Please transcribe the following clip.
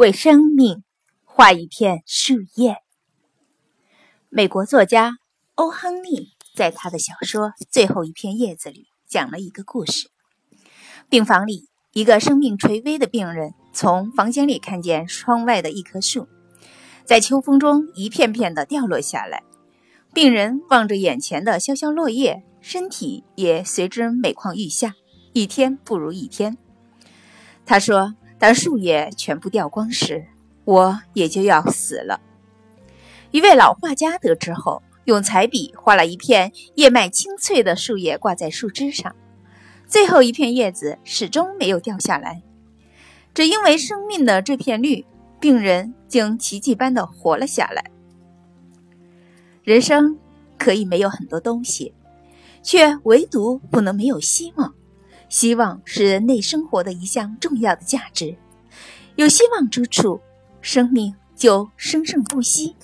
为生命画一片树叶。美国作家欧·亨利在他的小说《最后一片叶子》里讲了一个故事：病房里，一个生命垂危的病人从房间里看见窗外的一棵树，在秋风中一片片的掉落下来。病人望着眼前的萧萧落叶，身体也随之每况愈下，一天不如一天。他说。当树叶全部掉光时，我也就要死了。一位老画家得知后，用彩笔画了一片叶脉清脆的树叶挂在树枝上，最后一片叶子始终没有掉下来。只因为生命的这片绿，病人竟奇迹般的活了下来。人生可以没有很多东西，却唯独不能没有希望。希望是人类生活的一项重要的价值，有希望之处，生命就生生不息。